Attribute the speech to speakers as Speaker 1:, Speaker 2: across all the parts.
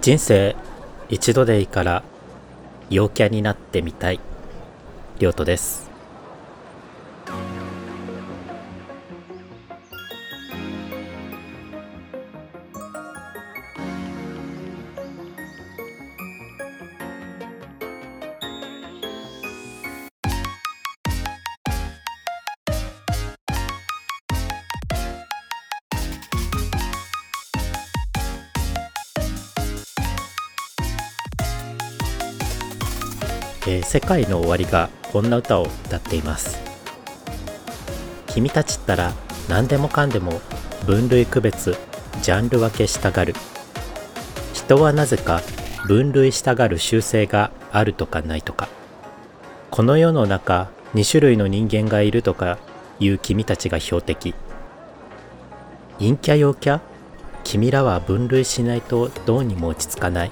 Speaker 1: 人生一度でいいから陽キャになってみたい。りょうとです。えー、世界の終わりがこんな歌を歌っています。君たちったら何でもかんでも分類区別ジャンル分けしたがる。人はなぜか分類したがる習性があるとかないとか。この世の中2種類の人間がいるとかいう君たちが標的。陰キャ陽キャ？君らは分類しないとどうにも落ち着かない。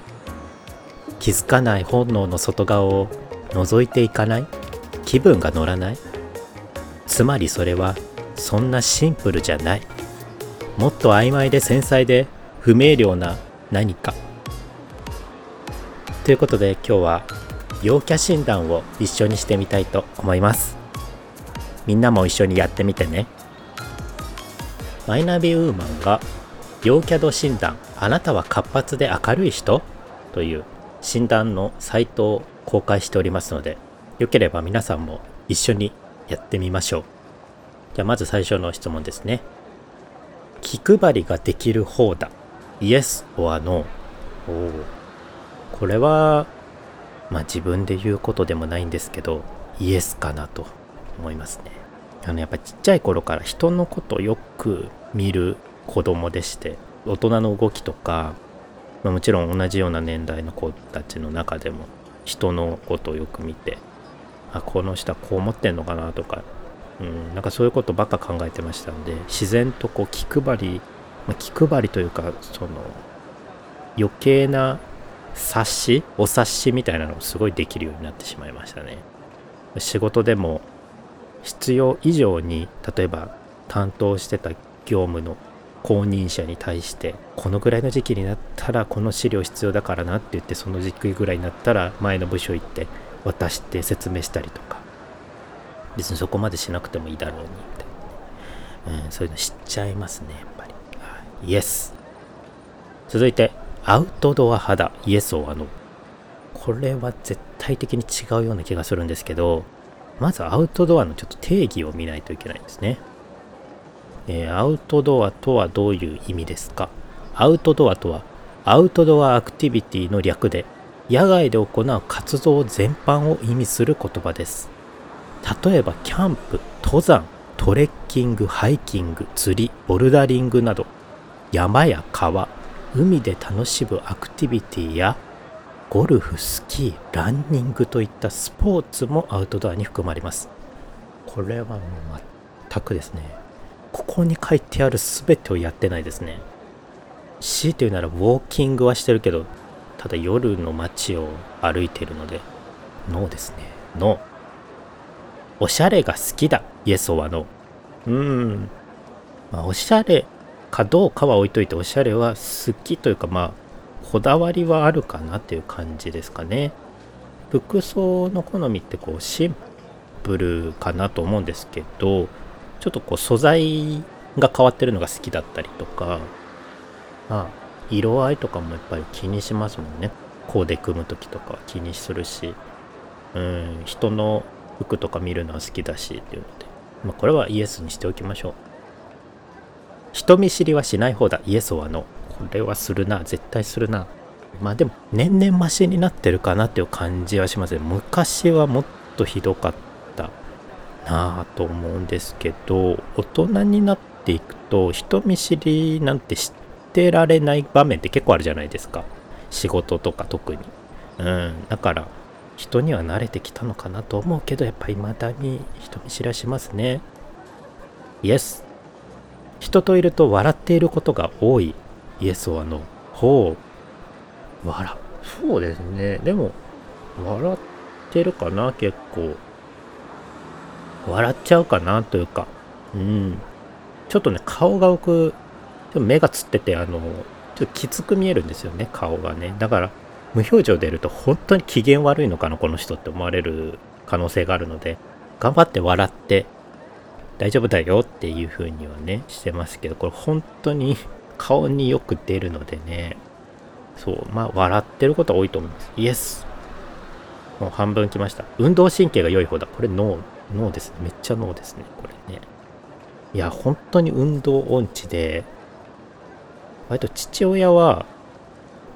Speaker 1: 気づかない本能の外側を覗いていかない？気分が乗らない？つまりそれはそんなシンプルじゃない。もっと曖昧で繊細で不明瞭な何か。ということで今日は陽キャ診断を一緒にしてみたいと思います。みんなも一緒にやってみてね。マイナビウーマンが陽キャド診断あなたは活発で明るい人？という診断のサイトを公開しておりますので、よければ皆さんも一緒にやってみましょう。じゃあまず最初の質問ですね。気配りができる方だ。Yes or No? おこれは、まあ自分で言うことでもないんですけど、イエスかなと思いますね。あのやっぱちっちゃい頃から人のことよく見る子供でして、大人の動きとかまあ、もちろん同じような年代の子たちの中でも人のことをよく見てあこの人はこう思ってんのかなとか、うん、なんかそういうことばっか考えてましたんで自然とこう気配り、まあ、気配りというかその余計な察しお察しみたいなのをすごいできるようになってしまいましたね。仕事でも必要以上に例えば担当してた業務の公認者に対してこのぐらいの時期になったらこの資料必要だからなって言ってその時期ぐらいになったら前の部署行って渡して説明したりとか。別にそこまでしなくてもいいだろうにみたいな、うん、そういうの知っちゃいますねやっぱり。イエス続いてアウトドア肌イエスをあのこれは絶対的に違うような気がするんですけどまずアウトドアのちょっと定義を見ないといけないんですね。えー、アウトドアとはどういう意味ですか？アウトドアとはアウトドアアクティビティの略で野外で行う活動全般を意味する言葉です。例えばキャンプ登山トレッキングハイキング釣りボルダリングなど山や川海で楽しむアクティビティやゴルフスキーランニングといったスポーツもアウトドアに含まれます。これはもう全くですね。ここに書いてある全てをやってないですね。強いて言うならウォーキングはしてるけど、ただ夜の街を歩いてるので、ノーですね。ノー。おしゃれが好きだ。イエスはノー。うーん。まあ、おしゃれかどうかは置いといて、おしゃれは好きというか、まあ、こだわりはあるかなっていう感じですかね。服装の好みってこうシンプルかなと思うんですけど、ちょっとこう素材が変わってるのが好きだったりとか、まあ、色合いとかもやっぱり気にしますもんね。コーデ組む時とかは気にするし、うん、人の服とか見るのは好きだしっていうので、まあ、これはイエスにしておきましょう。人見知りはしない方だ。イエスはノこれはするな。絶対するな。まあでも、年々マシになってるかなっていう感じはしますね。昔はもっとひどかった。なあと思うんですけど大人になっていくと人見知りなんて知ってられない場面って結構あるじゃないですか。仕事とか特に。うん。だから人には慣れてきたのかなと思うけどやっぱ未だに人見知りはしますね。イエス人といると笑っていることが多い。イエスはノー。ほう。笑。そうですね。でも笑ってるかな結構。笑っちゃうかなというか、うん。ちょっとね、顔が僕、目がつってて、あの、ちょっときつく見えるんですよね顔がね。だから無表情でいると本当に機嫌悪いのかなこの人って思われる可能性があるので。頑張って笑って大丈夫だよっていう風にはねしてますけどこれ本当に顔によく出るのでね。そうまあ笑ってることは多いと思います。イエス。もう半分きました。運動神経が良い方だ。これ脳脳ですね。めっちゃ脳ですね。これね。いや本当に運動音痴で割と父親は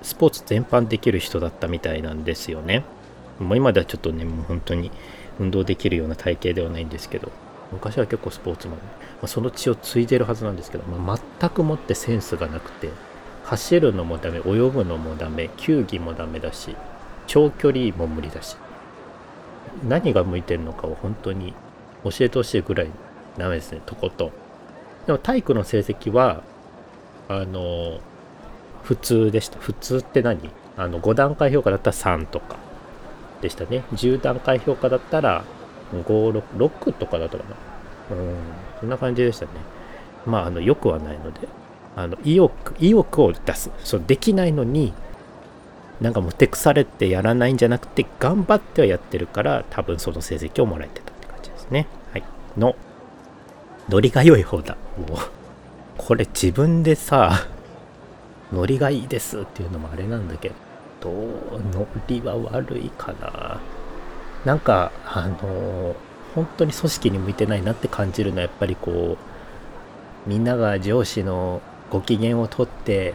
Speaker 1: スポーツ全般できる人だったみたいなんですよね。もう今ではちょっとね、もう本当に運動できるような体型ではないんですけど、昔は結構スポーツマン、まあ、その血を継いでるはずなんですけど、まあ、全くもってセンスがなくて、走るのもダメ、泳ぐのもダメ、球技もダメだし、長距離も無理だし、何が向いてるのかを本当に教えてほしいぐらいダメですね、とことん。でも体育の成績は、あの、普通でした。普通って何？あの、5段階評価だったら3とかでしたね。10段階評価だったら5、6、6とかだったかな。うん、そんな感じでしたね。まあ、あの、良くはないので、あの、意欲、意欲を出す。そう、できないのに、なんかもう手腐れてやらないんじゃなくて、頑張ってはやってるから、多分その成績をもらえてたって感じですね。はい。の、ノリが良い方だ。もう、これ自分でさ、ノリがいいですっていうのもあれなんだけど、ノリは悪いかな。なんか、あの、本当に組織に向いてないなって感じるのはやっぱりこう、みんなが上司のご機嫌をとって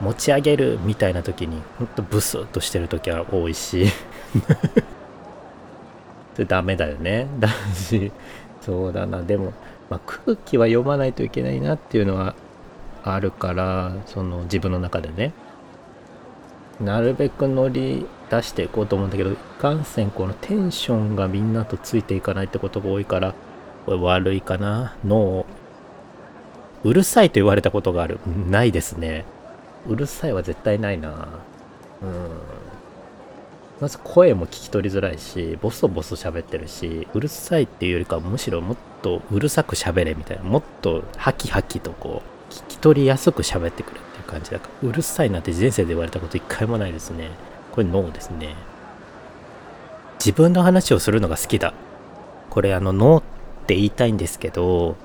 Speaker 1: 持ち上げるみたいな時に、ほんとブスッとしてる時は多いし。ダメだよね。だし、そうだな。でも、まあ、空気は読まないといけないなっていうのはあるからその自分の中でね。なるべく乗り出していこうと思うんだけどいかんせんこのテンションがみんなとついていかないってことが多いからこれ悪いかな。脳うるさいと言われたことがある。ないですねうるさいは絶対ないな。うん。まず声も聞き取りづらいしボソボソ喋ってるしうるさいっていうよりかはむしろもっとうるさく喋れみたいな。もっとハキハキとこう聞き取りやすく喋ってくれっていう感じだから。うるさいなって前世で言われたこと一回もないですね。これノーですね。自分の話をするのが好きだ。これあのノーって言いたいんですけど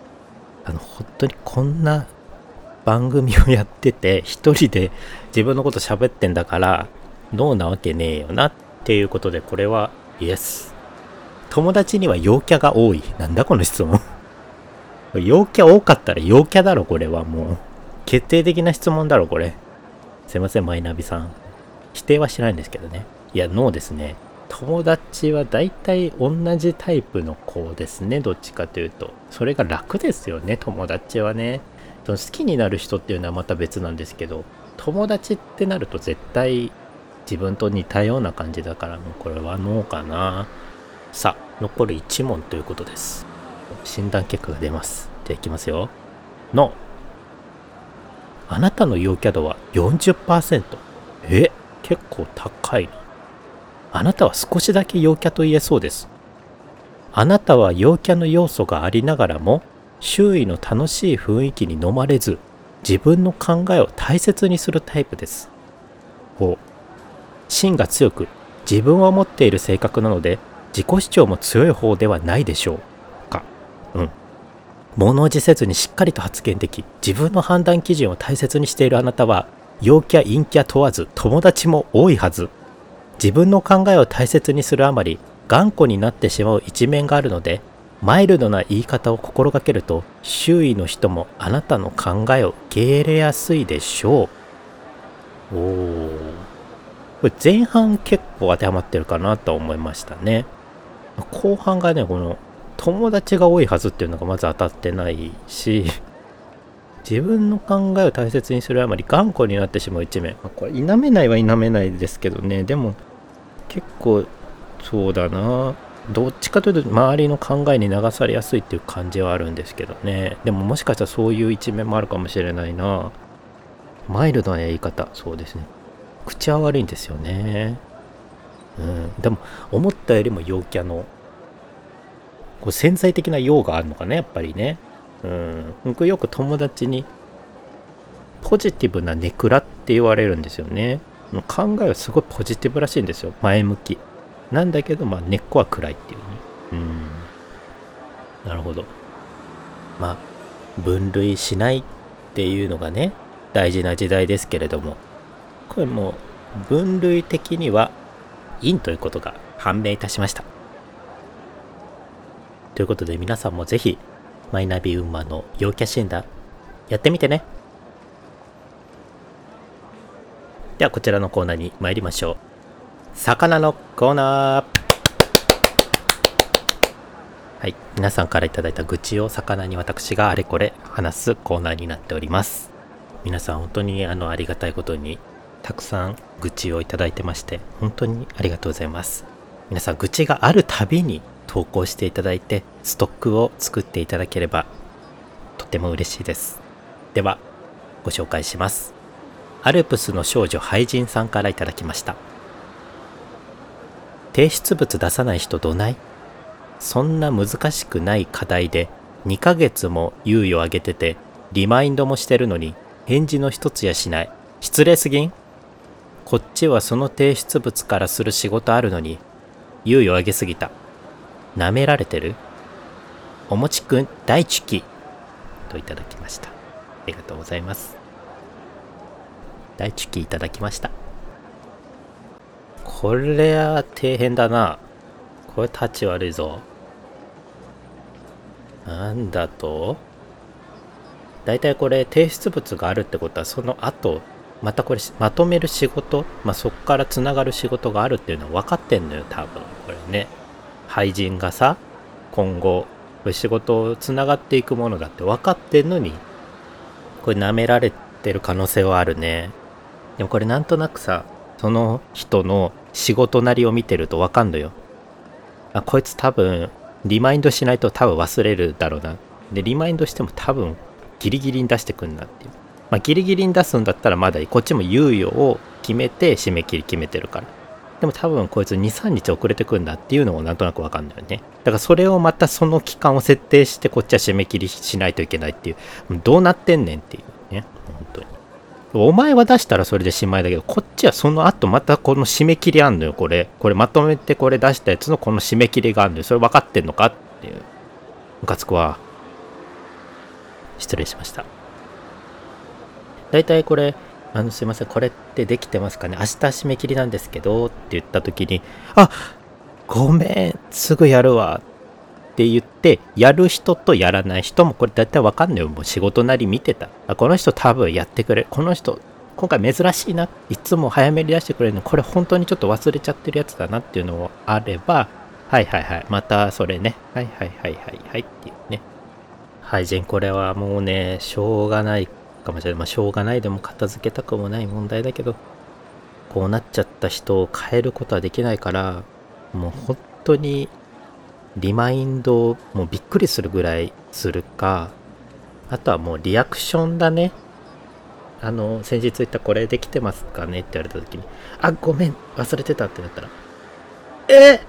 Speaker 1: あの本当にこんな番組をやってて一人で自分のこと喋ってんだからノーなわけねえよなっていうことでこれはイエス友達には陽キャが多いなんだこの質問 陽キャ多かったら陽キャだろ、これはもう。決定的な質問だろ、これ。すいません、マイナビさん。否定はしないんですけどね。いや、ノーですね。友達は大体同じタイプの子ですね、どっちかというと。それが楽ですよね、友達はね。その好きになる人っていうのはまた別なんですけど、友達ってなると絶対自分と似たような感じだから、もうこれはノーかな。さあ、残る1問ということです。診断結果が出ます。じゃあいきますよ。の、あなたの陽キャ度は40%。え、結構高い。あなたは少しだけ陽キャと言えそうです。あなたは陽キャの要素がありながらも、周囲の楽しい雰囲気に飲まれず、自分の考えを大切にするタイプです。う。芯が強く、自分を持っている性格なので、自己主張も強い方ではないでしょうか。うん。物おじせずにしっかりと発言でき、自分の判断基準を大切にしているあなたは、陽キャ陰キャ問わず友達も多いはず。自分の考えを大切にするあまり、頑固になってしまう一面があるので、マイルドな言い方を心がけると、周囲の人もあなたの考えを受け入れやすいでしょう。おー。これ前半結構当てはまってるかなと思いましたね。後半がね、この友達が多いはずっていうのがまず当たってないし、自分の考えを大切にするあまり頑固になってしまう一面。これ、否めないは否めないですけどね。でも、結構、そうだな。どっちかというと、周りの考えに流されやすいっていう感じはあるんですけどね。でも、もしかしたらそういう一面もあるかもしれないな。マイルドなやり方。そうですね。口は悪いんですよね。うん。でも、思ったよりも陽キャのこう潜在的な用があるのかね、やっぱりね。うん。僕よく友達に、ポジティブなネクラって言われるんですよね考えはすごいポジティブらしいんですよ前向きなんだけどまあ根っこは暗いっていうね。うん。なるほど。まあ分類しないっていうのがね大事な時代ですけれども。これも分類的には陰ということが判明いたしました。ということで皆さんもぜひマイナビウーマンの陽キャ診断やってみてね。ではこちらのコーナーに参りましょう。魚のコーナー。はい。皆さんから頂いた愚痴を魚に私があれこれ話すコーナーになっております。皆さん本当にあのありがたいことにたくさん愚痴をいただいてまして本当にありがとうございます。皆さん愚痴があるたびに投稿していただいてストックを作っていただければとても嬉しいです。ではご紹介します。アルプスの少女廃人さんからいただきました。提出物出さない人どない？そんな難しくない課題で2ヶ月も猶予あげててリマインドもしてるのに返事の一つやしない。失礼すぎん？こっちはその提出物からする仕事あるのに猶予あげすぎた。舐められてる？おもちくん大チキといただきました。ありがとうございます。大チキいただきました。これは底辺だな。これ立ち悪いぞ。なんだと？大体これ提出物があるってことはその後またこれまとめる仕事、まあ、そこからつながる仕事があるっていうのは分かってんのよ多分。これね。廃人がさ今後仕事をつながっていくものだって分かってんのにこれ舐められてる可能性はあるね。でもこれなんとなくさその人の仕事なりを見てると分かんのよあこいつ多分リマインドしないと多分忘れるだろうなでリマインドしても多分ギリギリに出してくんなっていうまあ、ギリギリに出すんだったらまだいい。こっちも猶予を決めて締め切り決めてるから。でも多分こいつ2、3日遅れてくんだっていうのもなんとなくわかんないよね。だからそれをまたその期間を設定してこっちは締め切りしないといけないっていう。どうなってんねんっていうね。お前は出したらそれでしまいだけど、こっちはその後またこの締め切りあんのよ、これ。これまとめてこれ出したやつのこの締め切りがあるのよ。それ分かってんのかっていう。ムカつくわ。失礼しました。大体これ、あの、すいません、これってできてますかね？明日締め切りなんですけど、って言った時に、あごめん、すぐやるわ、って言って、やる人とやらない人もこれ大体わかんないよ。もう仕事なり見てた。この人多分やってくれる。この人、今回珍しいな。いつも早めに出してくれるの。これ本当にちょっと忘れちゃってるやつだなっていうのもあれば、はいはいはい。またそれね。はいはいはいはいはいっていうね。はい、ジェンこれはもうね、しょうがないかもしれない。まあ、しょうがないでも片付けたくもない問題だけど、こうなっちゃった人を変えることはできないから、もう本当にリマインドをもうびっくりするぐらいするか、あとはもうリアクションだね。あの、先日言ったこれできてますかねって言われた時に、あ、ごめん、忘れてたってなったら、え？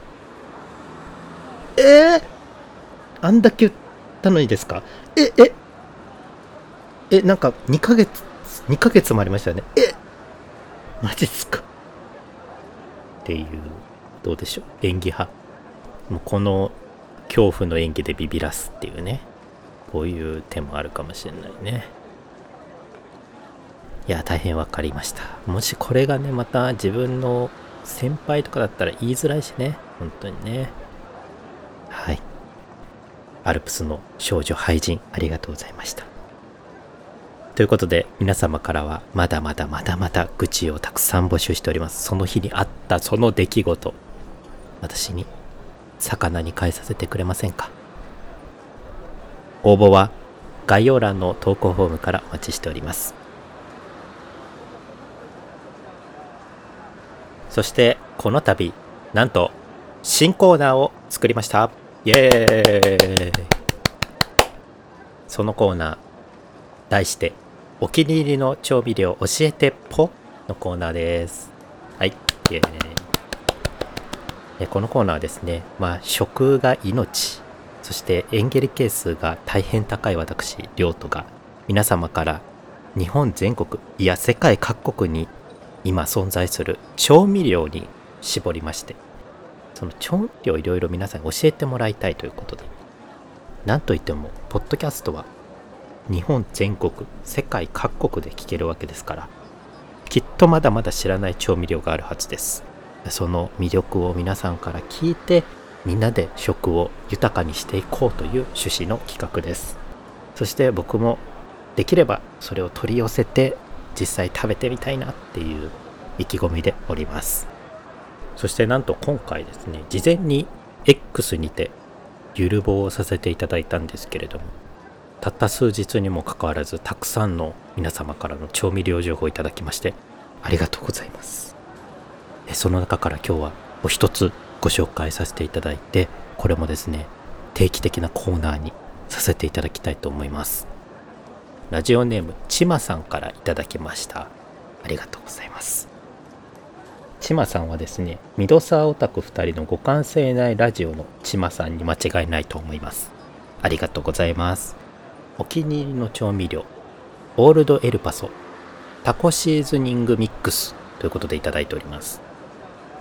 Speaker 1: え？あんだけ言ったのにですか？え、え、え、なんか2ヶ月、2ヶ月もありましたよね。え？マジっすか？っていう、どうでしょう？演技派。もうこの恐怖の演技でビビらすっていうね。こういう手もあるかもしれないね。いや、大変わかりました。もしこれがね、また自分の先輩とかだったら言いづらいしね。本当にね。はい。アルプスの少女廃人、ありがとうございました。ということで皆様からはまだまだまだまだ愚痴をたくさん募集しております。その日にあったその出来事、私に魚に返させてくれませんか？応募は概要欄の投稿フォームからお待ちしております。そしてこの度なんと新コーナーを作りました。イエーイそのコーナー題してお気に入りの調味料教えてポのコーナーです。はい。イエーイこのコーナーはですね、まあ、食が命、そしてエンゲル係数が大変高い私、リョートが皆様から日本全国いや世界各国に今存在する調味料に絞りましてその調味料いろいろ皆さんに教えてもらいたいということでなんといってもポッドキャストは日本全国世界各国で聞けるわけですからきっとまだまだ知らない調味料があるはずです。その魅力を皆さんから聞いてみんなで食を豊かにしていこうという趣旨の企画です。そして僕もできればそれを取り寄せて実際食べてみたいなっていう意気込みでおります。そしてなんと今回ですね事前に X にてゆるぼうをさせていただいたんですけれどもたった数日にもかかわらずたくさんの皆様からの調味料情報をいただきましてありがとうございます。その中から今日はお一つご紹介させていただいてこれもですね定期的なコーナーにさせていただきたいと思います。ラジオネームちまさんからいただきました。ありがとうございます。ちまさんはですねミドサーオタク2人の互換性ないラジオのちまさんに間違いないと思います。ありがとうございます。お気に入りの調味料オールドエルパソタコシーズニングミックスということでいただいております。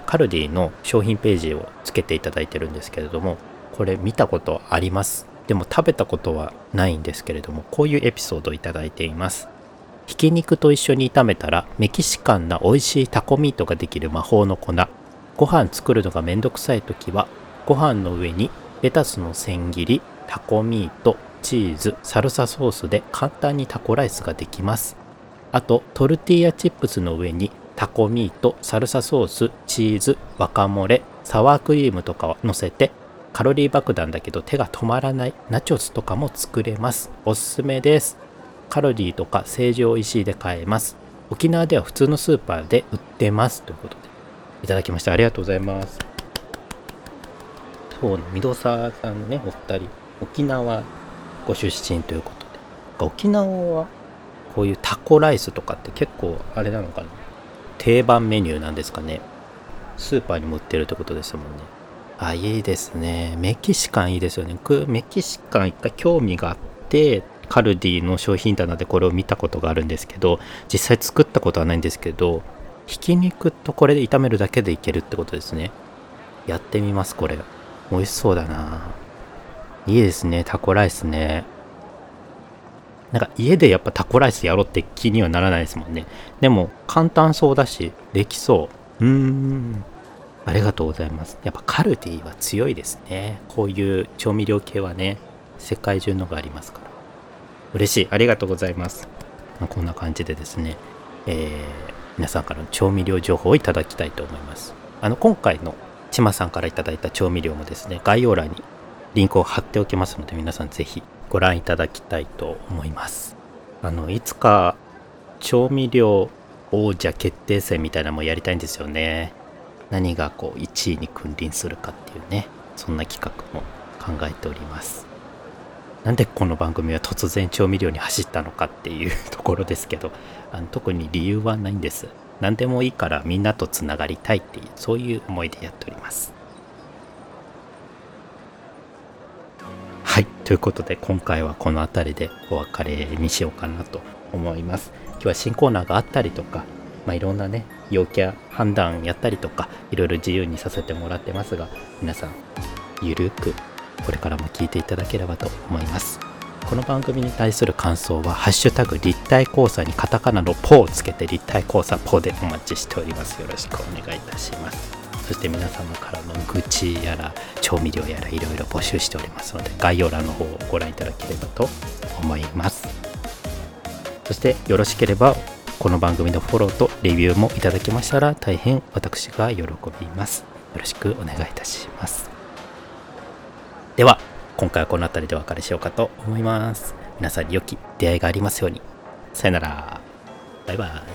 Speaker 1: カルディの商品ページをつけていただいてるんですけれどもこれ見たことあります。でも食べたことはないんですけれどもこういうエピソードをいただいています。ひき肉と一緒に炒めたらメキシカンな美味しいタコミートができる魔法の粉。ご飯作るのがめんどくさい時はご飯の上にレタスの千切りタコミートチーズサルサソースで簡単にタコライスができます。あとトルティーヤチップスの上にタコミートサルサソースチーズワカモレサワークリームとかを乗せてカロリー爆弾だけど手が止まらないナチョスとかも作れますおすすめですカロリーとか成城石井で買えます。沖縄では普通のスーパーで売ってます。ということで、いただきましてありがとうございます。そうね、御堂沢さんね、お二人、沖縄ご出身ということで、沖縄はこういうタコライスとかって結構あれなのかな？定番メニューなんですかねスーパーにも売ってるってことですもんね。あ、いいですね。メキシカンいいですよね。メキシカン一回興味があって、カルディの商品棚でこれを見たことがあるんですけど実際作ったことはないんですけどひき肉とこれで炒めるだけでいけるってことですねやってみますこれ美味しそうだないいですねタコライスねなんか家でやっぱタコライスやろうって気にはならないですもんねでも簡単そうだしできそううーんありがとうございますやっぱカルディは強いですねこういう調味料系はね世界中のがありますから嬉しい。ありがとうございます。まあ、こんな感じでですね、えー、皆さんからの調味料情報をいただきたいと思います。あの、今回のちまさんからいただいた調味料もですね、概要欄にリンクを貼っておきますので、皆さんぜひご覧いただきたいと思います。あの、いつか調味料王者決定戦みたいなのもやりたいんですよね。何がこう1位に君臨するかっていうね、そんな企画も考えております。なんでこの番組は突然調味料に走ったのかっていう ところですけどあの特に理由はないんです何でもいいからみんなとつながりたいっていうそういう思いでやっておりますはい。ということで今回はこの辺りでお別れにしようかなと思います。今日は新コーナーがあったりとかまあ、いろんなね陽キャ判断やったりとかいろいろ自由にさせてもらってますが皆さんゆるくこれからも聞いていただければと思います。この番組に対する感想は「ハッシュタグ立体交差」にカタカナの「ポ」をつけて立体交差「ポ」でお待ちしております。よろしくお願いいたします。そして皆様からの愚痴やら調味料やらいろいろ募集しておりますので概要欄の方をご覧いただければと思いますそしてよろしければこの番組のフォローとレビューもいただけましたら大変私が喜びますよろしくお願いいたしますでは、今回はこの辺りでお別れしようかと思います。皆さんに良き出会いがありますように。さよなら。バイバイ。